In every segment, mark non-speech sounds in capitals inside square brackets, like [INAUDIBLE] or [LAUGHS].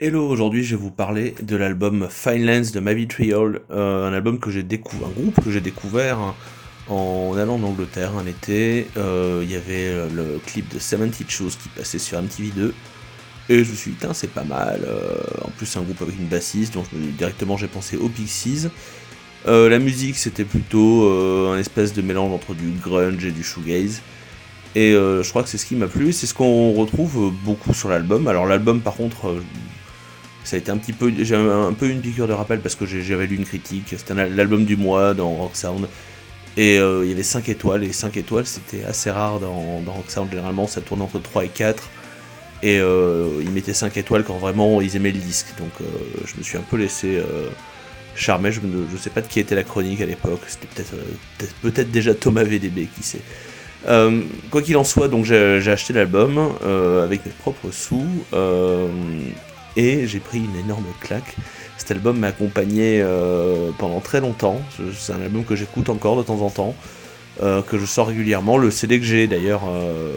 Hello, aujourd'hui je vais vous parler de l'album Fine de Mavi Trial, euh, un album que j'ai découvert, un groupe que j'ai découvert en allant en Angleterre un été. Euh, il y avait euh, le clip de 70 Shoes qui passait sur MTV2 et je me suis dit, c'est pas mal. en plus, c'est un groupe avec une bassiste, donc directement j'ai pensé aux Pixies. la musique c'était plutôt un espèce de mélange entre du grunge et du shoegaze. Et je crois que c'est ce qui m'a plu, c'est ce qu'on retrouve beaucoup sur l'album. Alors l'album par contre, ça a été un petit peu, j'ai un, peu une piqûre de rappel parce que j'avais lu une critique. C'était l'album du mois dans Rock Sound. Et euh, il y avait 5 étoiles. Et 5 étoiles, c'était assez rare dans, Rock Sound. Généralement, ça tourne entre 3 et 4. Et euh, ils mettaient 5 étoiles quand vraiment ils aimaient le disque. Donc euh, je me suis un peu laissé charmer. Je ne sais pas de qui était la chronique à l'époque. C'était peut-être peut, déjà Thomas VDB, qui sait. quoi qu'il en soit, donc j'ai acheté l'album avec mes propres sous et j'ai pris une énorme claque. Cet album m'a accompagné euh, pendant très longtemps. C'est un album que j'écoute encore de temps en temps, euh, que je sors régulièrement. Le CD que j'ai d'ailleurs euh,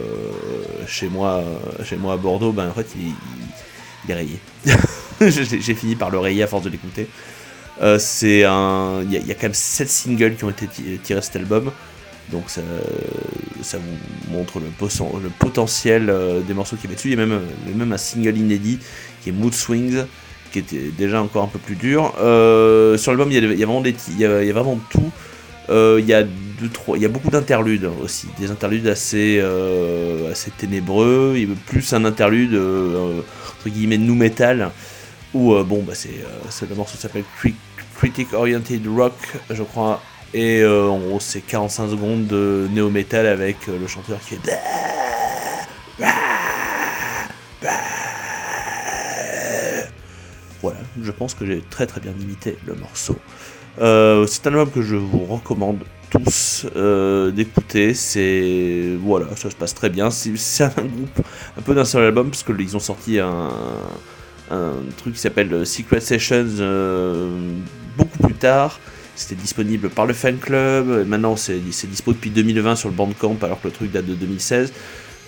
chez moi, chez moi à Bordeaux, ben en fait il, est rayé. [LAUGHS] j'ai fini par le rayer à force de l'écouter. c'est un, il y, a quand même 7 singles qui ont été tirés de cet album. Donc ça, vous montre le, potentiel des morceaux qui y avait dessus. Il y a même, même un single inédit qui est Mood Swings, qui était déjà encore un peu plus dur. Euh, sur l'album, il, y, a vraiment des, il y a, vraiment tout. Euh, il y a deux, trois, il y a beaucoup d'interludes aussi, des interludes assez, euh, assez ténébreux. Il y a plus un interlude entre guillemets nu metal où bon bah c'est, le morceau s'appelle Critic Oriented Rock, je crois. Et en gros, c'est 45 secondes de néo-metal avec le chanteur qui est. Voilà, je pense que j'ai très très bien imité le morceau. Euh, c'est un album que je vous recommande tous euh, d'écouter. C'est voilà, ça se passe très bien. C'est un groupe un peu d'un seul album parce que ils ont sorti un, truc qui s'appelle Secret Sessions euh, beaucoup plus tard. C'était disponible par le fan club. Maintenant, c'est dispo depuis 2020 sur le Bandcamp alors que le truc date de 2016.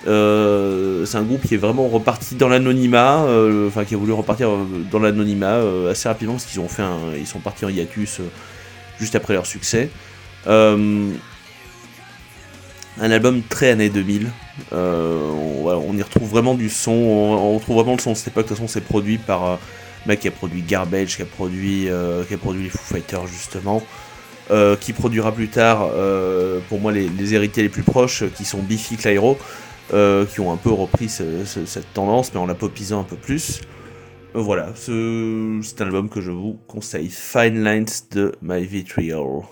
Euh, c'est un groupe qui est vraiment reparti dans l'anonymat, euh, enfin qui a voulu repartir euh, dans l'anonymat assez rapidement parce qu'ils ont fait ils sont partis en hiatus juste après leur succès. un album très années 2000. On, y retrouve vraiment du son, on, retrouve vraiment le son de cette époque. De toute façon, c'est produit par mec qui a produit Garbage, qui a produit, qui a produit les Foo Fighters justement. qui produira plus tard, pour moi, les, les, héritiers les plus proches, qui sont Biffy Clyro, euh, qui ont un peu repris cette tendance, mais en la popisant un peu plus. Euh, voilà, c'est un album que je vous conseille. Fine Lines de My Vitriol.